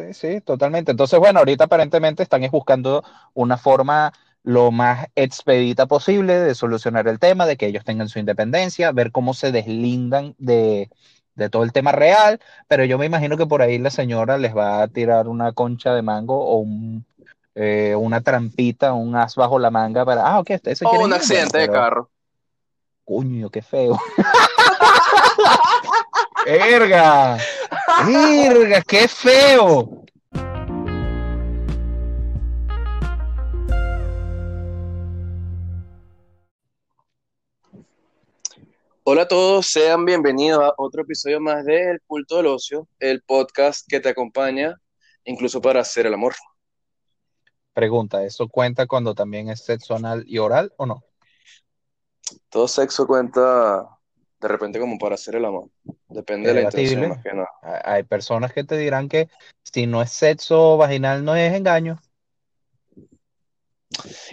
Sí, sí, totalmente. Entonces, bueno, ahorita aparentemente están buscando una forma lo más expedita posible de solucionar el tema, de que ellos tengan su independencia, ver cómo se deslindan de, todo el tema real, pero yo me imagino que por ahí la señora les va a tirar una concha de mango o eh, una trampita, un as bajo la manga para, ah, ok, ese O un accidente de carro. Coño, qué feo. ¡Erga! ¡Erga, qué feo! Hola a todos, sean bienvenidos a otro episodio más de El Culto del Ocio, el podcast que te acompaña incluso para hacer el amor. Pregunta, ¿eso cuenta cuando también es sexo anal y oral o no? Todo sexo cuenta de repente como para hacer el amor. Depende de la intención, más que nada. Hay personas que te dirán que si no es sexo vaginal no es engaño.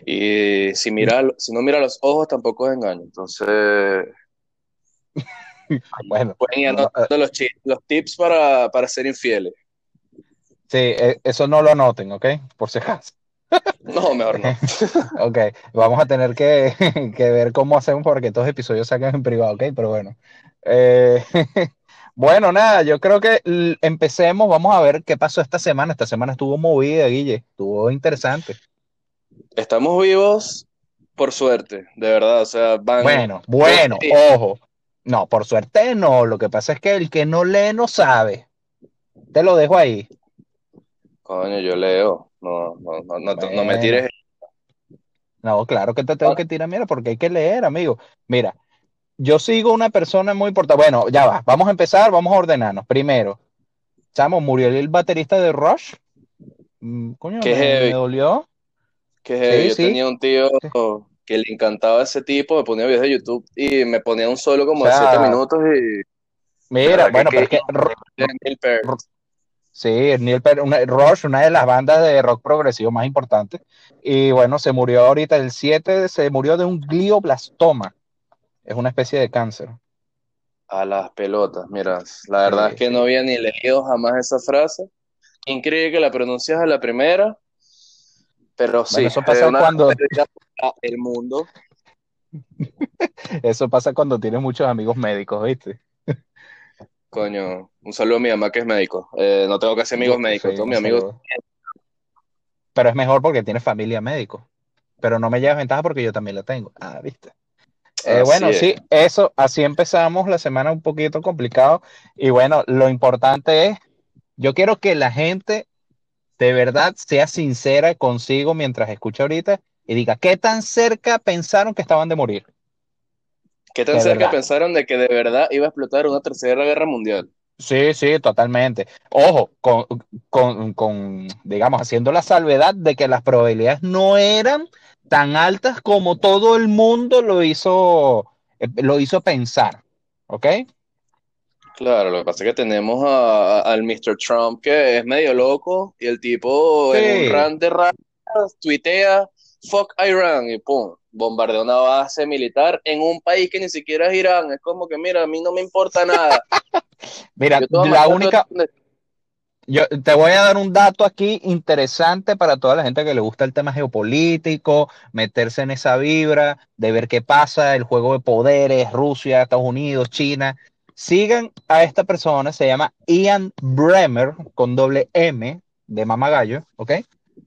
Y si mira, si no mira los ojos tampoco es engaño. Entonces, bueno, pueden ir los, los, tips para, para ser infieles. Sí, e, eso no lo anoten, ¿ok? Por si acaso. No, mejor no. ok, vamos a tener que, ver cómo hacemos para que todos los episodios salgan en privado, ok, pero bueno. Eh, bueno, nada, yo creo que empecemos, vamos a ver qué pasó esta semana. Esta semana estuvo movida, Guille, estuvo interesante. Estamos vivos por suerte, de verdad, o sea, van... Bueno, bueno, ojo. No, por suerte no, lo que pasa es que el que no lee no sabe. Te lo dejo ahí. Coño, yo leo. No, no, no, no, me tires. No, claro que te tengo que tirar, mira, porque hay que leer, amigo. Mira, yo sigo una persona muy importante. Bueno, ya va, vamos a empezar, vamos a ordenarnos. Primero, chamo, murió el baterista de Rush. Mm, coño, me, dolió. Que yo tenía un tío que le encantaba ese tipo, me ponía videos de YouTube y me ponía un solo como de 7 minutos y. Mira, bueno, pero es que. Sí, Neil una, Rush, una de las bandas de rock progresivo más importantes. Y bueno, se murió ahorita el 7, se murió de un glioblastoma. Es una especie de cáncer. A las pelotas, mira, la verdad es que no había ni leído jamás esa frase. Increíble que la pronuncias a la primera, pero sí, eso pasa cuando el mundo. eso pasa cuando tienes muchos amigos médicos, ¿viste? Coño, un saludo a mi mamá que es médico. Eh, no tengo que hacer amigos médicos, todos mis amigos. Pero es mejor porque tienes familia médico. Pero no me llevas ventaja porque yo también la tengo. Ah, viste. Eh, bueno, sí, eso, así empezamos la semana un poquito complicado. Y bueno, lo importante es, yo quiero que la gente de verdad sea sincera consigo mientras escucha ahorita y diga, ¿qué tan cerca pensaron que estaban de morir? ¿Qué tan cerca pensaron de que de verdad iba a explotar una tercera guerra mundial? Sí, sí, totalmente. Ojo, con, digamos, haciendo la salvedad de que las probabilidades no eran tan altas como todo el mundo lo hizo, eh, lo hizo pensar, ¿ok? Claro, lo que pasa es que tenemos al Mr. Trump que es medio loco y el tipo en un rant de tuitea, fuck Iran y pum, bombardeó una base militar en un país que ni siquiera es Irán. Es como que, mira, a mí no me importa nada. mira, la única... Yo te voy a dar un dato aquí interesante para toda la gente que le gusta el tema geopolítico, meterse en esa vibra, de ver qué pasa, el juego de poderes, Rusia, Estados Unidos, China. Sigan a esta persona, se llama Ian Bremer, con doble M de mamagallo, ¿ok?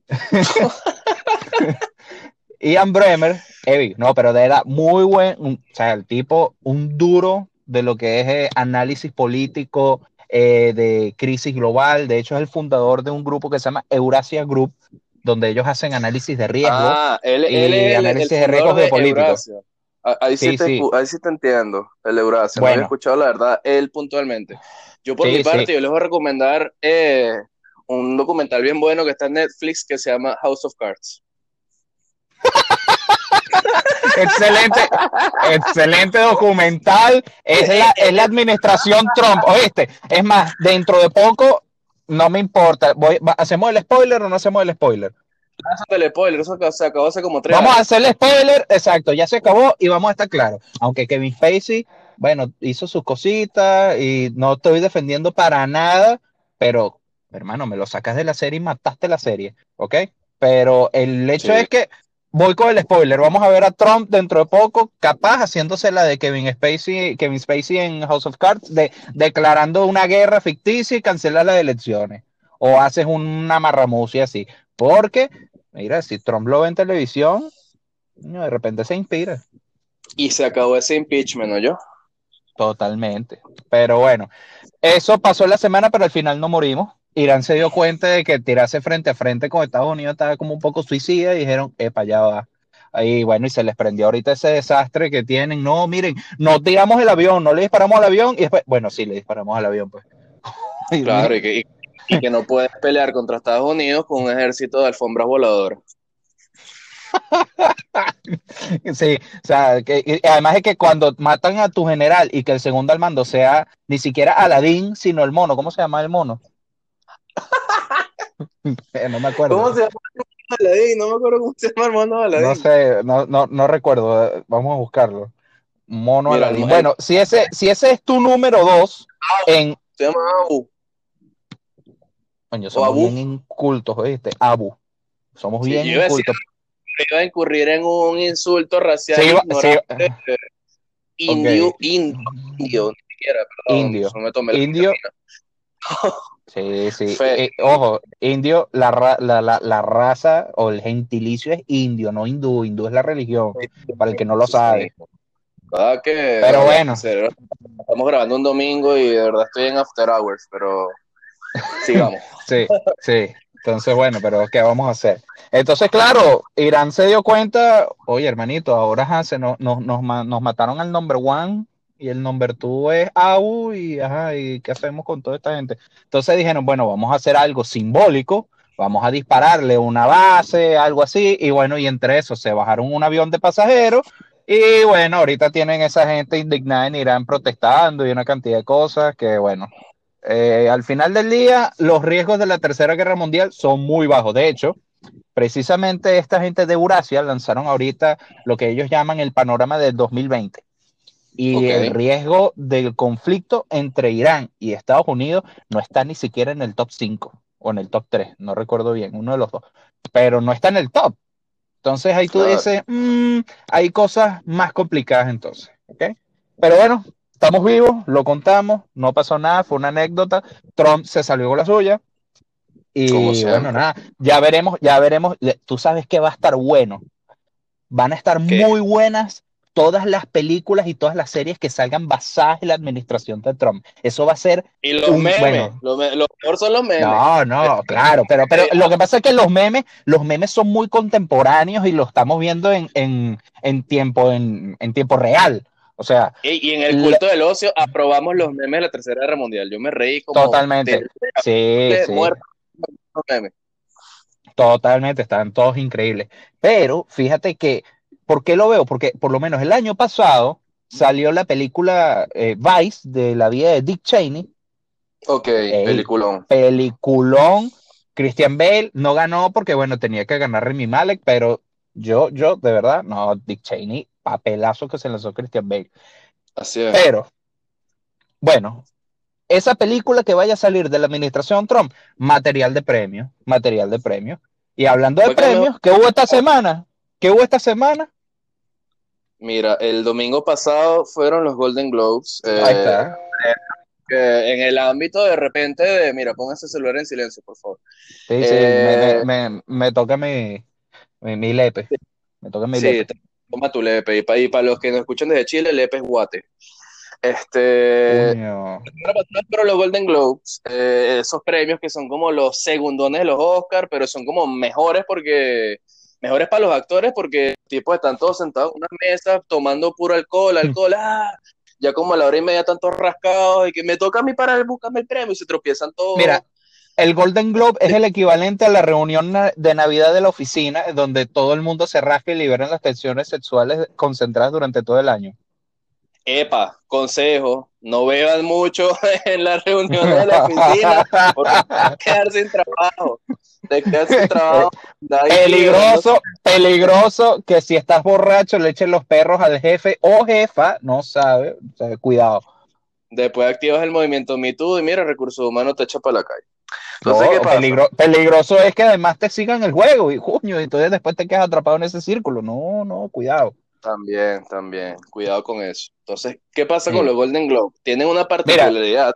Ian Bremer, no, pero de era muy buen, o sea, el tipo, un duro de lo que es eh, análisis político, eh, de crisis global. De hecho, es el fundador de un grupo que se llama Eurasia Group, donde ellos hacen análisis de riesgo ah, él, y análisis de riesgos geopolíticos. Ahí sí, te, ahí sí te entiendo, el Eurasia. Bueno. No he escuchado la verdad, él puntualmente. Yo por mi parte, yo les voy a recomendar eh, un documental bien bueno que está en Netflix que se llama House of Cards excelente, excelente documental. Es la, es la administración Trump. Oíste, es más, dentro de poco, no me importa. Voy, ¿Hacemos el spoiler o no hacemos el spoiler? el spoiler, eso se acabó hace como tres Vamos a hacer el spoiler, exacto, ya se acabó y vamos a estar claros. Aunque Kevin Spacey, bueno, hizo sus cositas y no estoy defendiendo para nada, pero hermano, me lo sacas de la serie y mataste la serie, ¿ok? Pero el hecho es que voy con el spoiler. Vamos a ver a Trump dentro de poco, capaz haciéndose la de Kevin Spacey, Kevin Spacey en House of Cards, de, declarando una guerra ficticia y cancelar las elecciones. O haces una marramucia así. Porque, mira, si Trump lo ve en televisión, de repente se inspira. Y se acabó ese impeachment, ¿no yo? Totalmente. Pero bueno, eso pasó la semana, pero al final no morimos. Irán se dio cuenta de que tirarse frente a frente con Estados Unidos estaba como un poco suicida y dijeron, epa, ya va. Ahí, bueno, y se les prendió ahorita ese desastre que tienen. No, miren, no tiramos el avión, no le disparamos al avión y después, bueno, sí, le disparamos al avión, pues. Claro, y que, y que no puedes pelear contra Estados Unidos con un ejército de alfombras voladoras. sí, o sea, que, además es que cuando matan a tu general y que el segundo al mando sea ni siquiera Aladín, sino el mono, ¿cómo se llama el mono? No me acuerdo. ¿Cómo se llama Aladín? No me acuerdo cómo se llama el mono Aladín. No sé, no, no, no recuerdo, vamos a buscarlo. Mono Aladín. Bueno, si ese, si ese es tu número dos en... Se llama Abu. Coño, somos bien incultos, ¿oíste? Abu. Somos bien incultos iba a incurrir en un insulto racial. indio, indio, indio, ni siquiera, perdón. Indio. indio. Sí, sí. Eh, ojo, indio, la, la, la, la, raza o el gentilicio es indio, no hindú. Hindú es la religión, para el que no lo sabe. Ah, que, pero bueno. Estamos grabando un domingo y de verdad estoy en After Hours, pero sigamos. sí, sí. Entonces, bueno, pero ¿qué vamos a hacer? Entonces, claro, Irán se dio cuenta, oye, hermanito, ahora se nos, nos, nos, mataron al number one y el number two es AU y, ajá, ¿y qué hacemos con toda esta gente? Entonces dijeron, bueno, vamos a hacer algo simbólico, vamos a dispararle una base, algo así, y bueno, y entre eso se bajaron un avión de pasajeros y bueno, ahorita tienen esa gente indignada en Irán protestando y una cantidad de cosas que, bueno, eh, al final del día, los riesgos de la Tercera Guerra Mundial son muy bajos. De hecho, precisamente esta gente de Eurasia lanzaron ahorita lo que ellos llaman el panorama del 2020. Y el riesgo del conflicto entre Irán y Estados Unidos no está ni siquiera en el top 5 o en el top 3, no recuerdo bien, uno de los dos, pero no está en el top. Entonces ahí tú dices, mm, hay cosas más complicadas entonces, ¿ok? Pero bueno, estamos vivos, lo contamos, no pasó nada, fue una anécdota. Trump se salió con la suya. Y bueno, nada, ya veremos, ya veremos. Tú sabes que va a estar bueno. Van a estar muy buenas todas las películas y todas las series que salgan basadas en la administración de Trump. Eso va a ser. Y los memes. lo, mejor son los memes. No, no, claro, pero, pero lo que pasa es que los memes, los memes son muy contemporáneos y lo estamos viendo en, en, tiempo, en, en tiempo real. O sea. Y, en el culto del ocio aprobamos los memes de la Tercera Guerra Mundial. Yo me reí como. Totalmente. sí, sí. Totalmente, están todos increíbles. Pero fíjate que, ¿por qué lo veo? Porque por lo menos el año pasado salió la película eh, Vice de la vida de Dick Cheney. Ok, peliculón. Peliculón. Christian Bale no ganó porque, bueno, tenía que ganar Remy Malek, pero yo, yo, de verdad, no, Dick Cheney papelazo que se lanzó Christian Bale. Así es. Pero, bueno, esa película que vaya a salir de la administración Trump, material de premio, material de premio. Y hablando de premios, ¿qué hubo esta semana? ¿Qué hubo esta semana? Mira, el domingo pasado fueron los Golden Globes. Ahí eh, está. en el ámbito de repente de, mira, ponga ese celular en silencio, por favor. Sí, sí, me, eh, me, toca mi, mi, lepe. Me toca mi lepe. Toma tu lepe. Y para, los que nos escuchan desde Chile, lepe es guate. Este. Pero los Golden Globes, eh, esos premios que son como los segundones de los Oscars, pero son como mejores porque. Mejores para los actores porque tipos están todos sentados en una mesa tomando puro alcohol, alcohol, ah, ya como a la hora y media tantos rascados y que me toca a mí para buscarme el premio y se tropiezan todos. Mira, el Golden Globe es el equivalente a la reunión de Navidad de la oficina, donde todo el mundo se rasca y liberan las tensiones sexuales concentradas durante todo el año. Epa, consejo, no beban mucho en la reunión de la oficina, porque te quedar sin trabajo. Te quedas sin trabajo. Peligroso, peligroso que si estás borracho le echen los perros al jefe o jefa, no sabe, cuidado. Después activas el movimiento Me y mira, recursos humanos te echa para la calle. Entonces, peligroso es que además te sigan el juego y junio, y entonces después te quedas atrapado en ese círculo. No, no, cuidado. También, también, cuidado con eso. Entonces, ¿qué pasa con los Golden Globe? Tienen una particularidad.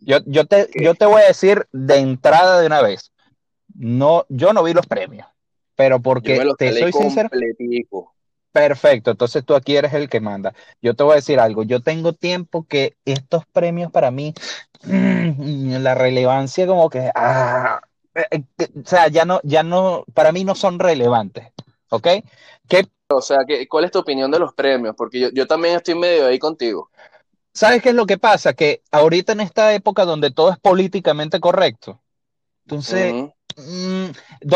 yo, yo, te, yo te voy a decir de entrada de una vez, no, yo no vi los premios, pero porque te soy sincero. Perfecto, entonces tú aquí eres el que manda. Yo te voy a decir algo, yo tengo tiempo que estos premios para mí, la relevancia como que, ah, eh, eh, o sea, ya no, ya no, para mí no son relevantes, ¿ok? ¿Qué? O sea, ¿cuál es tu opinión de los premios? Porque yo, yo también estoy medio ahí contigo. ¿Sabes qué es lo que pasa? Que ahorita en esta época donde todo es políticamente correcto, entonces, Mm,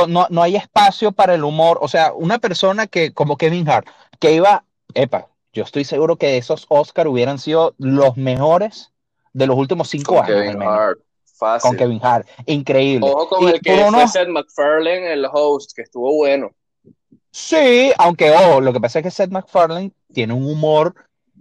no, no hay espacio para el humor. O sea, una persona que, como Kevin Hart, que iba, epa, yo estoy seguro que esos Oscar hubieran sido los mejores de los últimos cinco con años. Kevin Hart. Fácil. Con Kevin Hart, increíble. Ojo con el que fue Seth MacFarlane, el host, que estuvo bueno. Sí, aunque ojo, lo que pasa es que Seth MacFarlane tiene un humor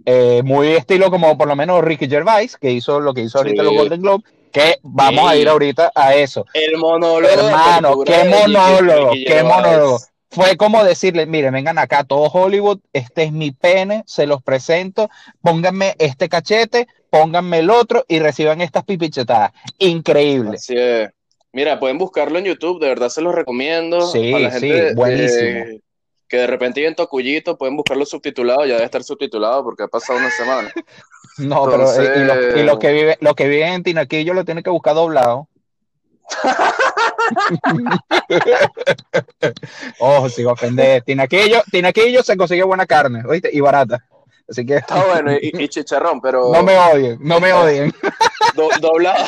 eh, muy estilo como por lo menos Ricky Gervais, que hizo lo que hizo ahorita los Golden Globe, que vamos a ir ahorita a eso. El monólogo. Hermano, qué monólogo, qué monólogo. Fue como decirle, miren, vengan acá, todo Hollywood, este es mi pene, se los presento, pónganme este cachete, pónganme el otro y reciban estas pipichetadas. Increíble. Así es. Mira, pueden buscarlo en YouTube, de verdad se los recomiendo. Sí, sí, buenísimo. que de repente en Tocuyito pueden buscarlo subtitulado, ya debe estar subtitulado porque ha pasado una semana. No, pero eh, y, los, que vive, lo que viven en Tinaquillo lo tienen que buscar doblado. Ojo, sigo a ofender. Tinaquillo, Tinaquillo se consigue buena carne, ¿oíste? Y barata. Así que. Está bueno, y, chicharrón, pero. No me odien, no me odien. doblado,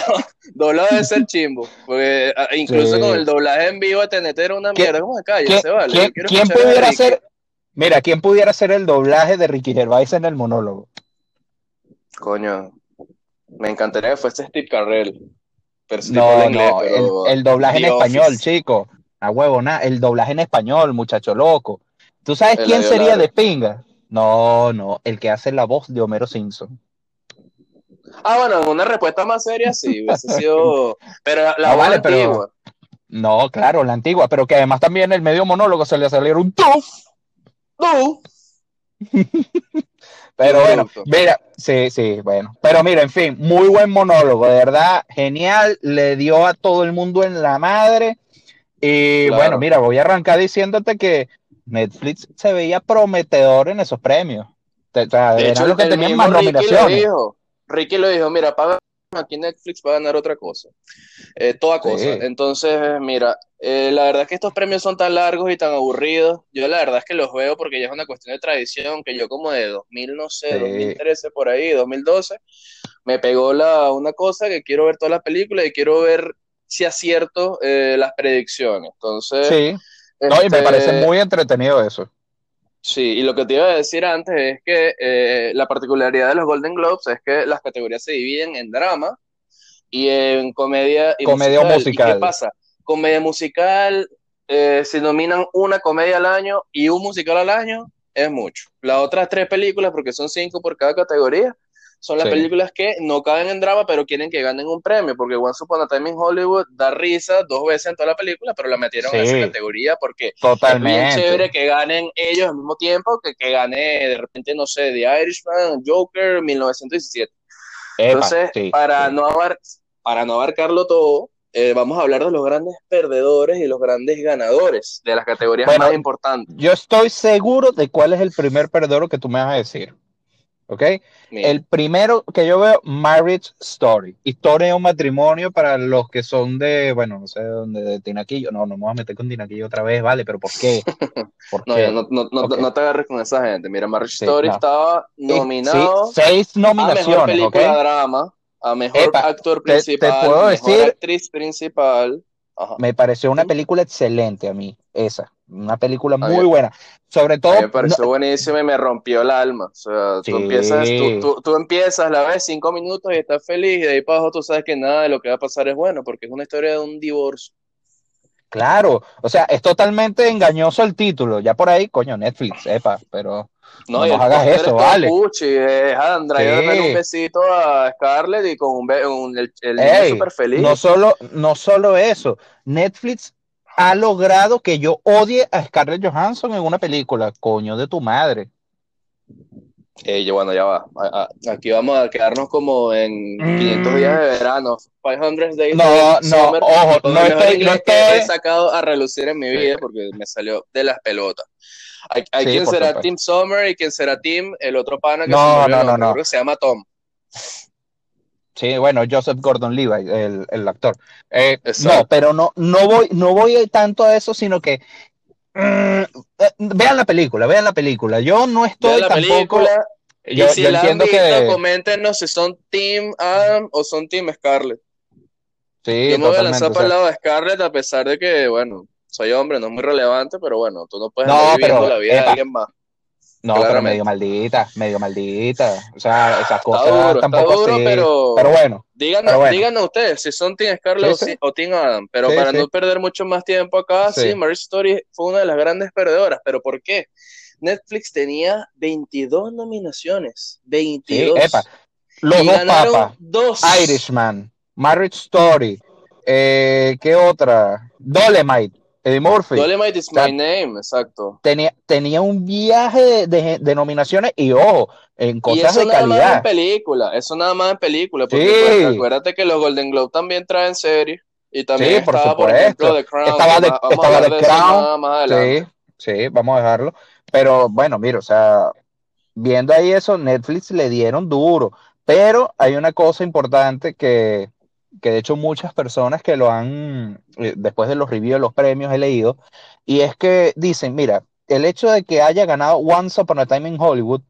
doblado de ser chimbo. Porque ah, incluso con el doblaje en vivo de TNT era una mierda. ¿Cómo acá? Ya se vale. ¿Quién, pudiera hacer? Mira, ¿quién pudiera hacer el doblaje de Ricky Gervais en el monólogo? Coño, me encantaría que fuese Steve Carrell. no, no, el, doblaje en español, chico. A huevo, nada. El doblaje en español, muchacho loco. ¿Tú sabes quién sería de pinga? No, no, el que hace la voz de Homero Simpson. Ah, bueno, una respuesta más seria sí, hubiese sido. Pero la, no, antigua. No, claro, la antigua, pero que además también el medio monólogo se le salió un tuf. No. Pero bueno, mira, sí, sí, bueno. Pero mira, en fin, muy buen monólogo, de verdad, genial. Le dio a todo el mundo en la madre. Y bueno, mira, voy a arrancar diciéndote que Netflix se veía prometedor en esos premios. O sea, eran los que tenían más nominaciones. Ricky lo dijo, mira, paga aquí Netflix va a ganar otra cosa. Eh, toda cosa. Entonces, mira, eh, la verdad es que estos premios son tan largos y tan aburridos. Yo la verdad es que los veo porque ya es una cuestión de tradición, que yo como de 2000, no sé, 2013 por ahí, 2012, me pegó la, una cosa que quiero ver todas las películas y quiero ver si acierto eh, las predicciones. Entonces... Sí. No, y me este, parece muy entretenido eso. Sí, y lo que te iba a decir antes es que eh, la particularidad de los Golden Globes es que las categorías se dividen en drama y en comedia y comedia musical. qué pasa? Comedia musical, eh, se nominan una comedia al año y un musical al año, es mucho. Las otras tres películas, porque son cinco por cada categoría, son las películas que no caben en drama, pero quieren que ganen un premio, porque Once Upon a Time in Hollywood da risa dos veces en toda la película, pero la metieron en esa categoría porque Totalmente. es bien chévere que ganen ellos al mismo tiempo que que gane de repente, no sé, The Irishman, Joker, 1917. Entonces, para, No para no abarcarlo todo, eh, vamos a hablar de los grandes perdedores y los grandes ganadores de las categorías más importantes. Yo estoy seguro de cuál es el primer perdedor que tú me vas a decir. ¿Ok? El primero que yo veo, Marriage Story, historia de un matrimonio para los que son de, bueno, no sé de dónde, de Tinaquillo, no, no me voy a meter con Tinaquillo otra vez, ¿vale? Pero ¿por qué? no, No, no, no, te agarres con esa gente, mira, Marriage Story estaba nominado seis nominaciones, a mejor película drama, a mejor actor principal, te, puedo mejor actriz principal, me pareció una película excelente a mí, esa. Una película muy buena. Sobre todo. Me pareció buenísima y me rompió el alma. O sea, tú, empiezas, tú, empiezas, la ves cinco minutos y estás feliz, y de ahí para abajo tú sabes que nada de lo que va a pasar es bueno, porque es una historia de un divorcio. Claro, o sea, es totalmente engañoso el título. Ya por ahí, coño, Netflix, sepa, pero no, no hagas eso, vale. Es Andra, sí. un besito a Scarlett y con un, el, el super feliz. No solo, no solo eso, Netflix ha logrado que yo odie a Scarlett Johansson en una película, coño de tu madre. Eh, bueno, ya va. Aquí vamos a quedarnos como en 500 días de verano. 500 days no, no, ojo, no estoy, no estoy... he sacado a relucir en mi vida porque me salió de las pelotas. Hay, hay quien será Team Summer y quien será Team el otro pana que no, no, no, no. Creo que se llama Tom. Sí, bueno, Joseph Gordon-Levitt, el, el, actor. Eh, no, pero no, no voy, no voy tanto a eso, sino que mm, eh, vean la película, vean la película. Yo no estoy la tampoco. Película, yo, y si la entiendo han visto, que... coméntenos si son Team Adam o son Team Scarlett. Sí, yo me voy a lanzar para el lado de Scarlett a pesar de que, bueno, soy hombre, no es muy relevante, pero bueno, tú no puedes no, viviendo la vida de alguien más. No, pero medio maldita, medio maldita. O sea, esas cosas tampoco duro, pero, pero, bueno. Díganos, díganos ustedes si son Team Scarlett o Team Adam. Pero para no perder mucho más tiempo acá, sí, Mary Story fue una de las grandes perdedoras. ¿Pero por qué? Netflix tenía 22 nominaciones. 22. epa. Los dos papas. Dos. Irishman, Marriage Story. Eh, ¿Qué otra? Dolemite. Eddie Murphy. Dolemite is my name, exacto. Tenía, tenía un viaje de, de, nominaciones y ojo, en cosas de calidad. Eso nada más en película, eso nada más en película. Porque sí. pues, acuérdate que los Golden Globe también traen series. Y también sí, por estaba, supuesto. por ejemplo, The Crown. Estaba The Crown. Sí, sí, vamos a dejarlo. Pero bueno, mira, o sea, viendo ahí eso, Netflix le dieron duro. Pero hay una cosa importante que, que de hecho muchas personas que lo han, eh, después de los reviews de los premios he leído, y es que dicen, mira, el hecho de que haya ganado Once Upon a Time in Hollywood,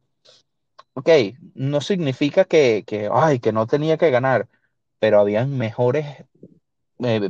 ok, no significa que, que ay, que no tenía que ganar, pero habían mejores eh,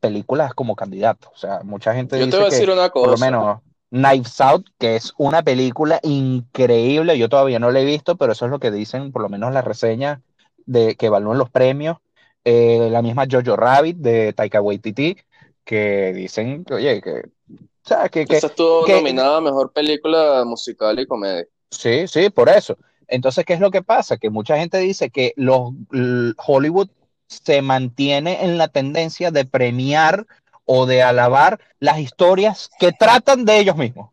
películas como candidatos. O sea, mucha gente Yo dice te voy a decir que, una cosa. por lo menos, Knives Out, que es una película increíble, yo todavía no la he visto, pero eso es lo que dicen, por lo menos las reseñas de que evalúan los premios eh, la misma Jojo Rabbit de Taika Waititi, que dicen, oye, que... O sea, que, que Esa estuvo que- nominada a Mejor Película Musical y Comedia. Sí, sí, por eso. Entonces, ¿qué es lo que pasa? Que mucha gente dice que los Hollywood se mantiene en la tendencia de premiar o de alabar las historias que tratan de ellos mismos.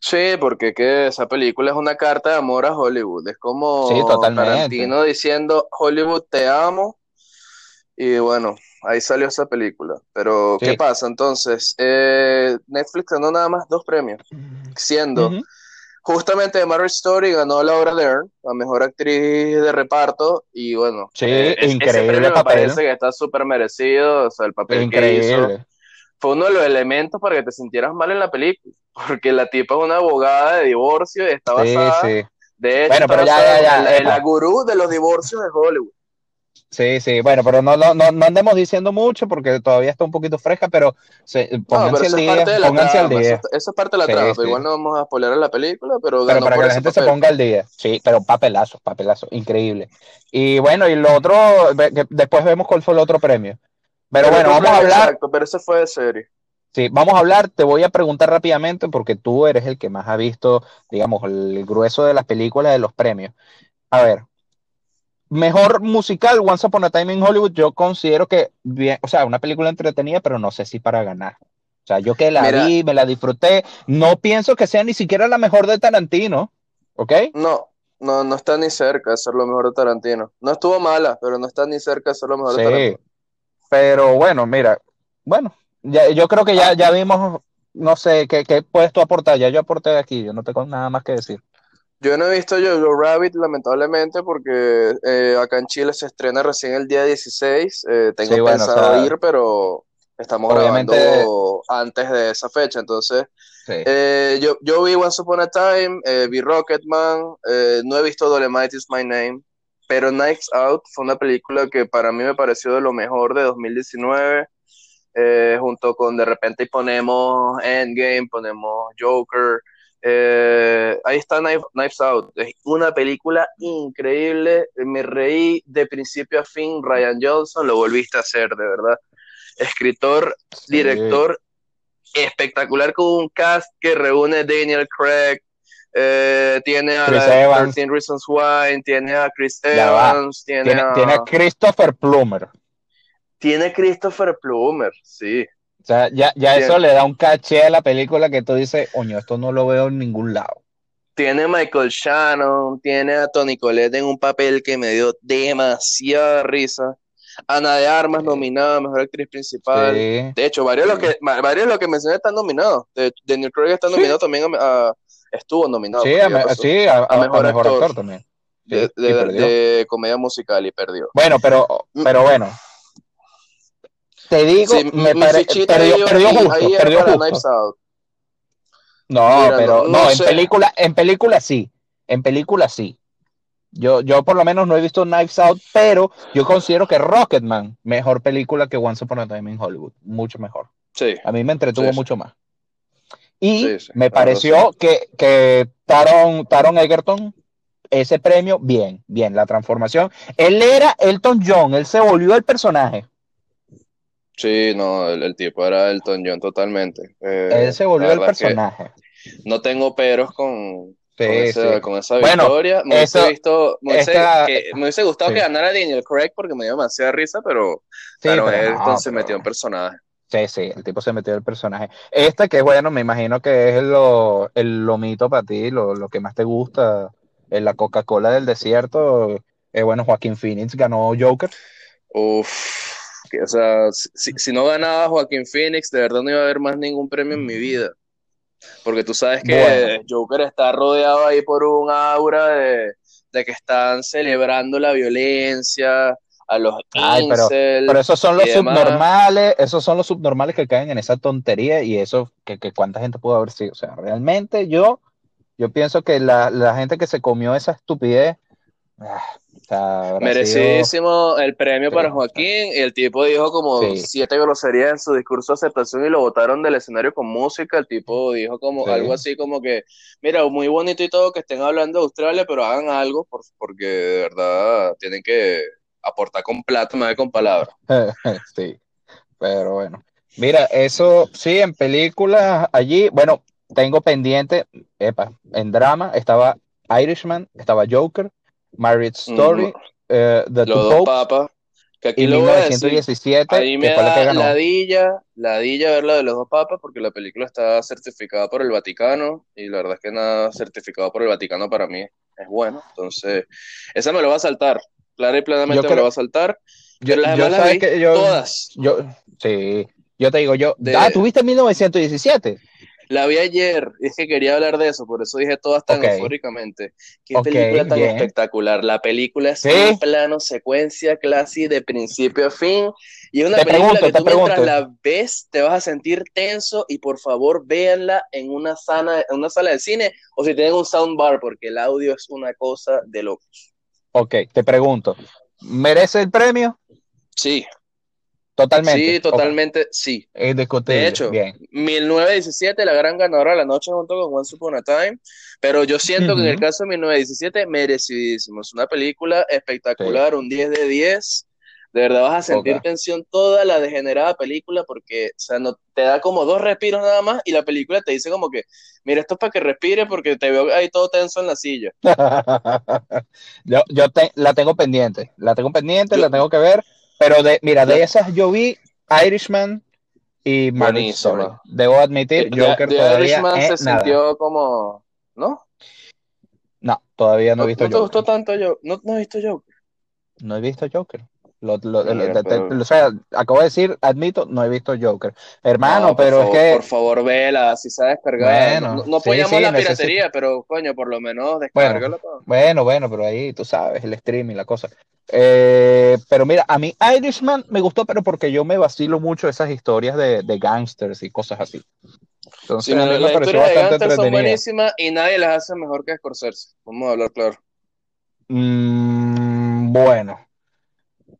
Sí, porque que esa película es una carta de amor a Hollywood. Es como Sí. Tarantino diciendo, Hollywood te amo. Y bueno, ahí salió esa película. Pero, ¿qué Sí. pasa? Entonces, eh, Netflix ganó nada más dos premios, siendo justamente de Marriage Story ganó Laura Dern, la mejor actriz de reparto. Y bueno, Sí, eh, es- ese increíble premio me parece que está súper merecido. O sea, el papel que hizo Increíble. fue uno de los elementos para que te sintieras mal en la película, porque la tipa es una abogada de divorcio y está Sí, basada, sí. de hecho, Bueno, pero ya, ya, ya, en la, en la gurú de los divorcios de Hollywood. Sí, sí, bueno, pero no, no, no, no andemos diciendo mucho porque todavía está un poquito fresca, pero se, No, pónganse pero al día, parte pónganse al día. eso, eso es parte de la Sí, trama, sí. pero igual no vamos a spoiler la película, pero Pero para que la gente se ponga al día. Sí, pero papelazo, papelazo, increíble. Y bueno, y lo otro, después vemos cuál fue el otro premio. Pero bueno, vamos a hablar, Exacto, pero ese fue de serie. sí, vamos a hablar, te voy a preguntar rápidamente porque tú eres el que más ha visto, digamos, el grueso de las películas de los premios. A ver, mejor musical, Once Upon a Time in Hollywood, yo considero que, bien, o sea, una película entretenida, pero no sé si para ganar. O sea, yo que la Mira. vi, me la disfruté, no pienso que sea ni siquiera la mejor de Tarantino, ¿ok? No, no, no está ni cerca de ser lo mejor de Tarantino. No estuvo mala, pero no está ni cerca de ser lo mejor de Sí, Tarantino. pero bueno, mira, bueno, ya, yo creo que ya, ya vimos, no sé, ¿qué, qué puedes tú aportar? Ya yo aporté aquí, yo no tengo nada más que decir. Yo no he visto Jojo Rabbit, lamentablemente, porque eh, acá en Chile se estrena recién el día 16. Eh, tengo Sí, bueno, o pensado sea, ir, pero estamos obviamente- grabando antes de esa fecha. Entonces, Sí. eh, yo, yo vi Once Upon a Time, eh, vi Rocketman, eh, no he visto Dolemite is My Name, pero Knives Out fue una película que para mí me pareció de lo mejor de 2019. eh, junto con de repente ponemos Endgame, ponemos Joker. Eh, ahí está Knives Out. Es una película increíble. Me reí de principio a fin. Ryan Johnson lo volviste a hacer, de verdad. escritor, director espectacular con un cast que reúne Daniel Craig, eh, tiene a 13 Reasons Why, tiene a Chris Evans, tiene, a... tiene a Christopher Plummer. Tiene Christopher Plummer, sí. O sea, ya, ya eso le da un caché a la película que tú dices, oño, esto no lo veo en ningún lado. Tiene a Michael Shannon, tiene a Tony Collette en un papel que me dio demasiada risa. Ana de Armas nominada a Mejor Actriz Principal. De hecho, varios de los que, varios de los que mencioné están nominados. Daniel Craig está nominado también a, estuvo nominado. Sí, a, mejor, actor, también. De, comedia musical y perdió. Bueno, pero, pero bueno, te digo, me perdió, perdió justo, perdió justo. No, pero no, en película, en película sí, en película sí. Yo, yo por lo menos no he visto Knives Out, pero yo considero que Rocketman, mejor película que Once Upon a Time in Hollywood, mucho mejor. Sí. A mí me entretuvo mucho más. Y me pareció que, que Taron, Taron Egerton, ese premio, bien, bien, la transformación. Él era Elton John, él se volvió el personaje. Sí, no, el, tipo era Elton John totalmente. Eh, Él se volvió el personaje. No tengo peros con, con, esa, victoria. Me, hubiese, visto, me, hubiese, gustado que ganara Daniel Craig porque me dio demasiada risa, pero, pero, él se metió en personaje. Sí, sí, el tipo se metió en el personaje. Este que bueno, me imagino que es lo, el lomito para ti, lo, lo que más te gusta, en la Coca-Cola del desierto. Eh, bueno, Joaquín Phoenix ganó Joker. Uf, o sea, si, no ganaba Joaquín Phoenix, de verdad no iba a haber más ningún premio en mi vida. Porque tú sabes que Joker está rodeado ahí por un aura de, que están celebrando la violencia, a los Ay, pero, pero, esos son los subnormales, esos son los subnormales que caen en esa tontería y eso, que, que cuánta gente pudo haber sido. O sea, realmente yo, yo pienso que la, la gente que se comió esa estupidez, ah, Merecidísimo el premio para Joaquín. Y el tipo dijo como siete groserías en su discurso de aceptación y lo votaron del escenario con música. El tipo dijo como algo así como que, mira, muy bonito y todo que estén hablando de Australia, pero hagan algo porque de verdad tienen que aportar con plata más que con palabras. sí, pero bueno. Mira, eso sí, en películas allí, bueno, tengo pendiente, epa, en drama estaba Irishman, estaba Joker, Marriage Story, eh, The Los dos papas. Que aquí lo 1917, ahí me da ladilla, ladilla ver la de los dos papas porque la película está certificada por el Vaticano y la verdad es que nada certificado por el Vaticano para mí es bueno. Entonces, esa me lo va a saltar, clara y plenamente me lo va a saltar. Yo, las demás que yo, todas. Yo, sí, yo te digo, yo, ah, ¿tuviste 1917? La vi ayer, es que quería hablar de eso, por eso dije todas tan eufóricamente. Qué película tan espectacular. La película es un plano, secuencia, clase de principio a fin. Y es una película que tú mientras la ves te vas a sentir tenso y por favor véanla en una, sana, en una sala de cine o si tienen un soundbar porque el audio es una cosa de locos. Ok, te pregunto, ¿merece el premio? Sí, Totalmente. Sí, totalmente, sí. Es de hecho, Bien. 1917, la gran ganadora de la noche junto con Once Upon a Time, pero yo siento que en el caso de 1917, merecidísimo. Es una película espectacular, un 10 de 10. De verdad vas a sentir tensión toda la degenerada película porque, o sea, no, te da como dos respiros nada más y la película te dice como que, mira, esto es para que respire porque te veo ahí todo tenso en la silla. yo yo la tengo pendiente, la tengo pendiente, la tengo que ver pero de, mira, de esas yo vi Irishman y Story. Debo admitir, Joker todavía Irishman se sintió como, ¿no? No, todavía no, he visto Joker. ¿No te gustó tanto yo? ¿No, ¿No he visto Joker? No he visto Joker. Lo, o sea, acabo de decir, admito, no he visto Joker. Hermano, pero es que. Por favor, vela, si se ha descargado. no, apoyamos la piratería, pero coño, por lo menos descárgalo. Bueno, bueno, bueno, pero ahí tú sabes, el stream y la cosa. Eh, pero mira, a mí Irishman me gustó, pero porque yo me vacilo mucho esas historias de, de gangsters y cosas así. Entonces, sí, las historias de gangsters son buenísimas y nadie las hace mejor que Scorsese. Vamos a hablar claro. Mm, bueno.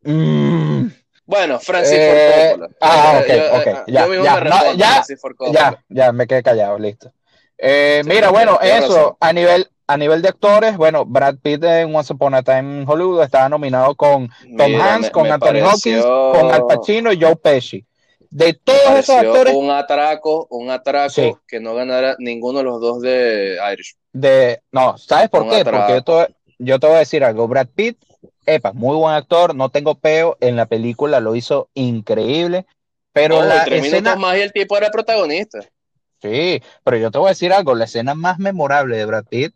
Mm. Bueno, Francis eh, Ford Coppola. Ah, ok, ok. ya, ya, ya, ya, ya, me quedé callado, listo. Eh, mira, bueno, eso, a nivel, a nivel de actores, bueno, Brad Pitt en Once Upon a Time in Hollywood estaba nominado con Tom Hanks, con Anthony Hawkins, con Al Pacino y Joe Pesci. de todos esos actores. Un atraco, un atraco que no ganara ninguno de los dos de Irish. De, no, ¿sabes por qué? Porque yo te, voy a decir algo. Brad Pitt, epa, muy buen actor, no tengo peo. En la película lo hizo increíble. Pero la tres escena... más y el tipo era protagonista. Sí, pero yo te voy a decir algo. La escena más memorable de Brad Pitt,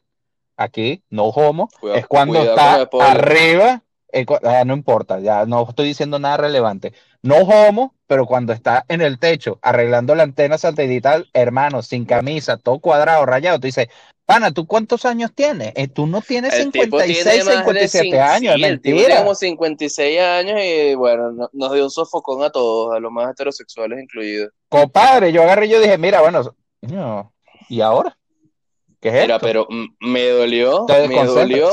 aquí, no homo, es cuando está arriba. Eh, ah, no importa, ya no estoy diciendo nada relevante no homo, pero cuando está en el techo arreglando la antena satelital, hermano, sin camisa, todo cuadrado, rayado, tú dices, pana, ¿tú cuántos años tienes? Eh, tú no tienes 56, 57 años, sí, mentira. como 56 años y bueno, nos dio un sofocón a todos, a los más heterosexuales incluidos. Compadre, yo agarré y yo dije, mira, bueno, ¿y ahora? ¿Qué es Mira, pero me dolió, me dolió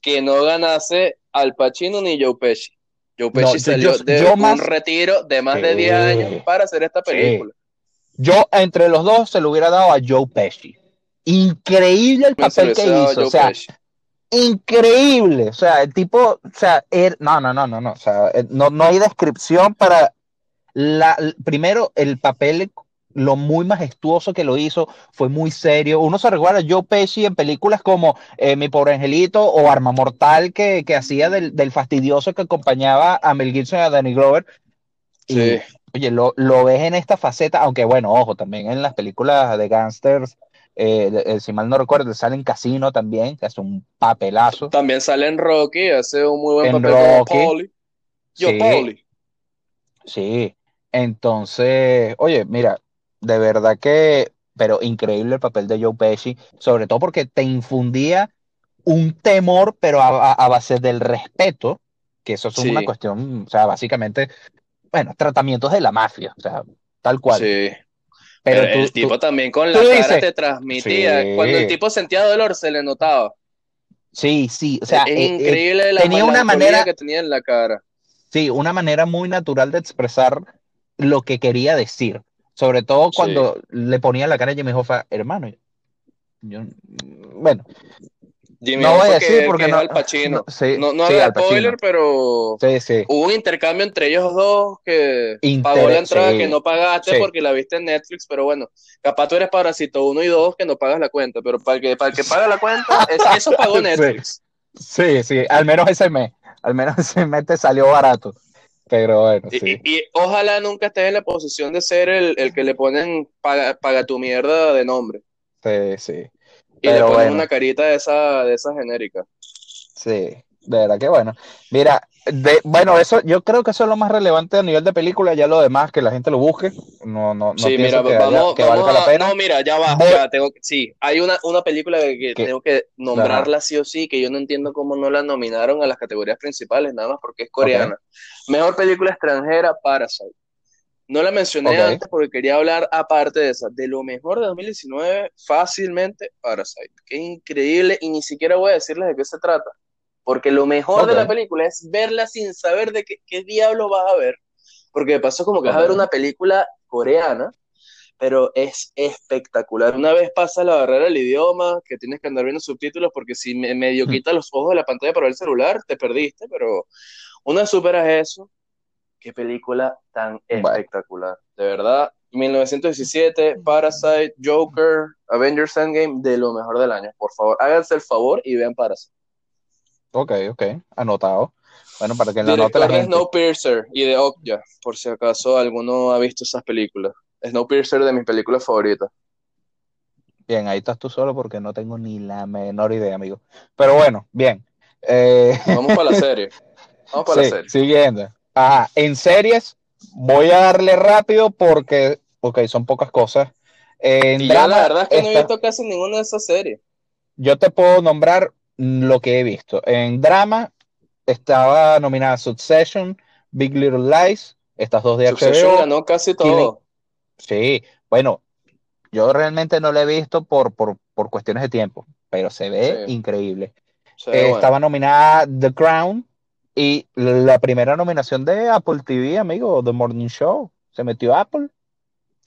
que no ganase Al Pacino ni Joe Pesci. Joe Pesci salió de un retiro de más de 10 años para hacer esta película. Yo entre los dos se lo hubiera dado a Joe Pesci. Increíble el papel que hizo. O sea, increíble. O sea, el tipo, o sea, no, no, no, no, no. O sea, eh, no, no hay descripción para la, primero el papel lo muy majestuoso que lo hizo, fue muy serio. Uno se recuerda a Joe Pesci en películas como eh, Mi Pobre Angelito o Arma Mortal, que, hacía del, fastidioso que acompañaba a Mel Gibson y a Danny Glover. Sí. oye, lo, ves en esta faceta, aunque bueno, ojo, también en las películas de gangsters, eh, eh, si mal no recuerdo, sale en Casino también, que hace un papelazo. También sale en Rocky, hace un muy buen papel Rocky. Yo, sí. Sí, entonces, oye, mira, de verdad que, pero increíble el papel de Joe Pesci, sobre todo porque te infundía un temor, pero a, base del respeto, que eso es una cuestión, o sea, básicamente, bueno, tratamientos de la mafia, o sea, tal cual. Sí. Pero, el tipo también con la cara te transmitía. Cuando el tipo sentía dolor, se le notaba. Sí, sí, o sea, es eh, eh, increíble la tenía una manera que tenía en la cara. Sí, una manera muy natural de expresar lo que quería decir. Sobre todo cuando le ponía la cara a Jimmy Hoffa, hermano. Yo, bueno. Jimmy no voy a decir porque no, al Pacino. No, no, spoiler, pero hubo un intercambio entre ellos dos que pagó la entrada que no pagaste porque la viste en Netflix, pero bueno, capaz tú eres parásito uno y dos que no pagas la cuenta, pero para el que, para el que paga la cuenta, eso pagó Netflix. Sí, sí, al menos ese mes, al menos ese mes te salió barato. Pero bueno, sí. Y, ojalá nunca estés en la posición de ser el, que le ponen paga, tu mierda de nombre. Sí, sí. Y le ponen una carita de esa, de esa genérica. Sí, de verdad que bueno. Mira, de, bueno, eso, yo creo que eso es lo más relevante a nivel de película, ya lo demás, que la gente lo busque. No, no, no sí, mira, que, vamos, valga la pena. No, mira, ya va, ya tengo sí, hay una, una película que, tengo que nombrarla sí o sí, que yo no entiendo cómo no la nominaron a las categorías principales, nada más porque es coreana. Mejor película extranjera, Parasite. No la mencioné antes porque quería hablar aparte de esa. De lo mejor de 2019, fácilmente Parasite. Qué increíble y ni siquiera voy a decirles de qué se trata porque lo mejor de la película es verla sin saber de qué, qué diablo vas a ver. Porque pasó como que vas a ver una película coreana, pero es espectacular. Una vez pasa la barrera del idioma, que tienes que andar viendo subtítulos, porque si medio quita los ojos de la pantalla para ver el celular, te perdiste, pero una superas eso. Qué película tan espectacular. De verdad, 1917, Parasite, Joker, Avengers Endgame, de lo mejor del año. Por favor, háganse el favor y vean Parasite. Ok, ok, anotado. Bueno, para que la anote la gente. Snowpiercer y de Okja, por si acaso alguno ha visto esas películas. Snowpiercer de mis películas favoritas. Bien, ahí estás tú solo porque no tengo ni la menor idea, amigo. Pero bueno, bien. Eh, Vamos para la serie. Vamos para la serie. Siguiendo. Ajá, en series voy a darle rápido porque, porque son pocas cosas. En y la verdad es que no he visto casi ninguna de esas series. Yo te puedo nombrar lo que he visto. En drama estaba nominada Succession, Big Little Lies, estas dos de Succession ganó casi todo. Sí, bueno, yo realmente no lo he visto por, por, cuestiones de tiempo, pero se ve increíble. Estaba nominada The Crown y la primera nominación de Apple TV, amigo, The Morning Show. Se metió Apple.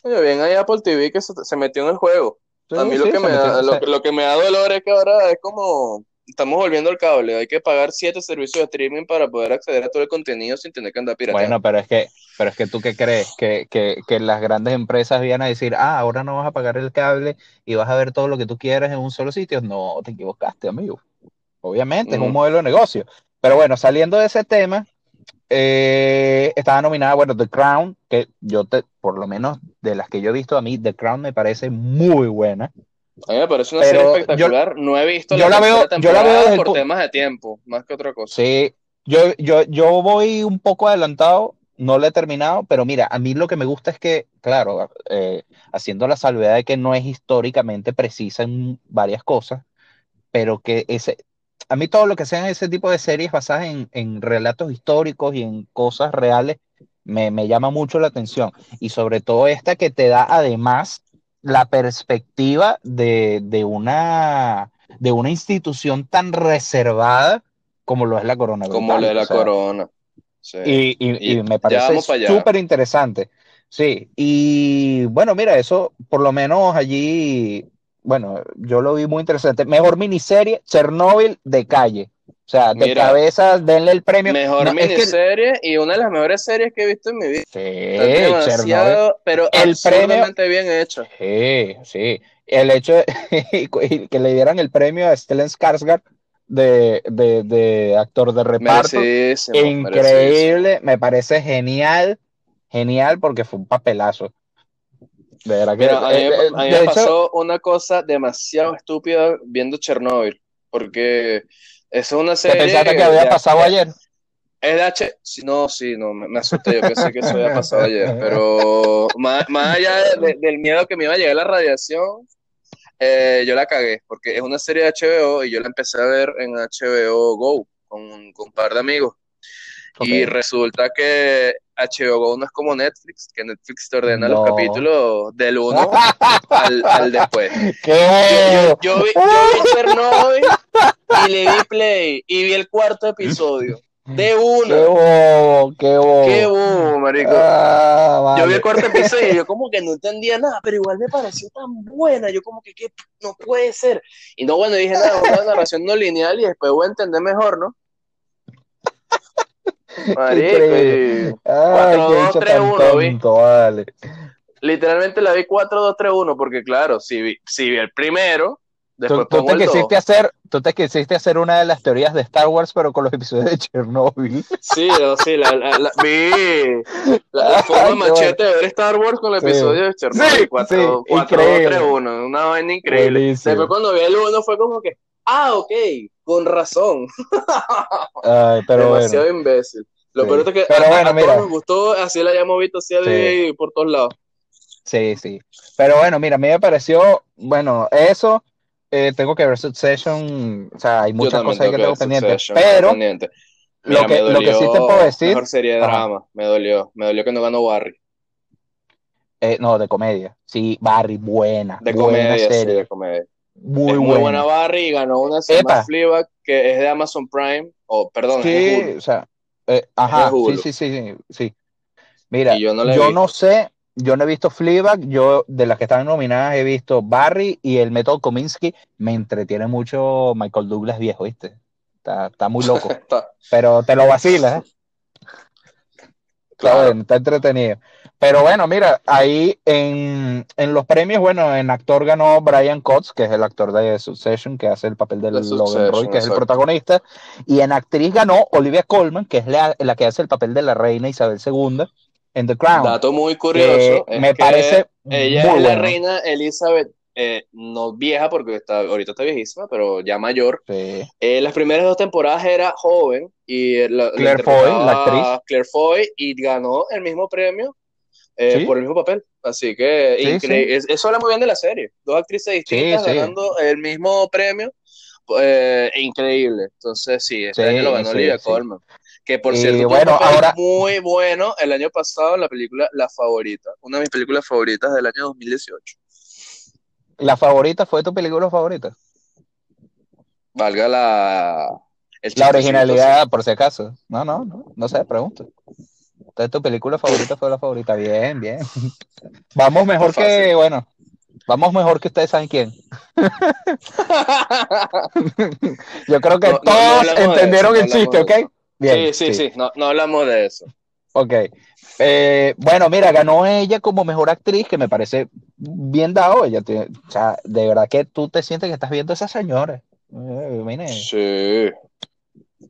Oye, bien, hay Apple TV que se, metió en el juego. a mí lo, que me da, lo, que me da dolor es que ahora es como estamos volviendo al cable. Hay que pagar siete servicios de streaming para poder acceder a todo el contenido sin tener que andar pirateando. Bueno, pero es que, pero es que tú qué crees, que, que, que las grandes empresas vienen a decir, ah, ahora no vas a pagar el cable y vas a ver todo lo que tú quieras en un solo sitio. No, te equivocaste, amigo. Obviamente, es un modelo de negocio. Pero bueno, saliendo de ese tema, eh, estaba nominada, bueno, The Crown, que yo, te, por lo menos de las que yo he visto, a mí The Crown me parece muy buena. A mí me parece una serie espectacular. no he visto yo la, veo, yo la veo por temas de tiempo, más que otra cosa. Sí, yo, yo, yo voy un poco adelantado, no lo he terminado, pero mira, a mí lo que me gusta es que, claro, eh, haciendo la salvedad de que no es históricamente precisa en varias cosas, pero que ese, a mí todo lo que sean ese tipo de series basadas en, relatos históricos y en cosas reales me, llama mucho la atención. Y sobre todo esta que te da además la perspectiva de, una, de una institución tan reservada como lo es la corona. Como lo es la corona. Y, me parece súper interesante. Sí, y bueno, mira, eso por lo menos allí bueno, yo lo vi muy interesante. Mejor miniserie, Chernobyl de calle. O sea, de cabeza, denle el premio. Mejor miniserie y una de las mejores series que he visto en mi vida. Sí, demasiado, pero el premio bien hecho. Sí, sí. El hecho de que le dieran el premio a Stellan Skarsgård de, de, actor de reparto. Increíble, me parece genial, genial porque fue un papelazo a mí, me pasó una cosa demasiado estúpida viendo Chernobyl, porque es una serie... pensaste que había pasado ayer? Es de H... No, sí, no, me, asusté, yo pensé que eso había pasado ayer, pero más, allá del miedo que me iba a llegar la radiación, eh, yo la cagué, porque es una serie de HBO y yo la empecé a ver en HBO Go con, con un par de amigos. Y resulta que HBO Go no es como Netflix, que Netflix te ordena los capítulos del 1 al, después. Yo, yo, vi, Chernobyl y le di play y vi el cuarto episodio. De uno. Qué bobo, qué bobo. Qué bobo, marico. Ah, yo vi el cuarto episodio y yo como que no entendía nada, pero igual me pareció tan buena. Yo como que, ¿qué? no puede ser. Y no, bueno, dije nada, una narración no lineal y después voy a entender mejor, ¿no? Marico, 4-2-3-1, vale. Literalmente la vi 4-2-3-1, porque claro, si vi, si vi el primero, después tú, te quisiste hacer, tú te quisiste hacer una de las teorías de Star Wars, pero con los episodios de Chernobyl. Sí, sí, la, la, vi la, forma machete de ver Star Wars con el episodio de Chernobyl. 4-2-3-1, una vaina increíble. Después cuando vi el 1 fue como que, ah, ok, con razón. Ay, pero Demasiado imbécil. Lo peor es que pero a, bueno, mira. nos gustó, así la hayamos visto así sí. por todos lados. Sí, sí. Pero bueno, mira, a mí me pareció, bueno, eso, eh, tengo que ver Succession, o sea, hay muchas cosas ahí que tengo pendientes, pero lo, que, lo que sí te puedo decir... Mejor serie de drama, me dolió, me dolió que no ganó Barry. Eh, no, de comedia, sí, Barry, buena, de comedia, serie. Sí, de comedia. Muy, muy buena. Barry ganó una serie Fleabag que es de Amazon Prime, o perdón, sí, o sea, eh, ajá, sí, sí, sí, sí, Mira, yo, no, sé, yo no he visto Fleabag, yo de las que están nominadas he visto Barry y el método Kominsky, me entretiene mucho Michael Douglas viejo, ¿viste? Está, está muy loco, pero te lo vacilas, ¿eh? Claro. Está entretenido. Pero bueno, mira, ahí en, los premios, bueno, en actor ganó Brian Cox, que es el actor de Succession, que hace el papel de Logan Roy, que es el protagonista. Y en actriz ganó Olivia Colman, que es la, que hace el papel de la reina Isabel II en The Crown. Dato muy curioso. me parece. Ella es la reina Elizabeth eh, no vieja porque está, ahorita está viejísima, pero ya mayor. Eh, las primeras dos temporadas era joven y la, Claire Foy, la actriz. Claire Foy y ganó el mismo premio eh, por el mismo papel. Así que eso habla muy bien de la serie. Dos actrices distintas ganando el mismo premio. increíble. Entonces, sí, este año lo ganó Olivia Colman. Que por cierto, bueno, ahora... muy bueno el año pasado en la película La Favorita. Una de mis películas favoritas del año 2018. ¿La favorita fue tu película favorita? Valga la... La originalidad, por si acaso. No, no, no, no sé, pregunto. Entonces, tu película favorita fue la favorita. Bien, bien. Vamos mejor que, bueno. Vamos mejor que ustedes saben quién. Yo creo que todos entendieron el chiste, ¿ok? Bien, sí, sí, sí, No, no hablamos de eso. Ok. Eh, bueno, mira, ganó ella como mejor actriz, que me parece bien dado. Ella o sea, de verdad que tú te sientes que estás viendo a esa señora. Eh, sí.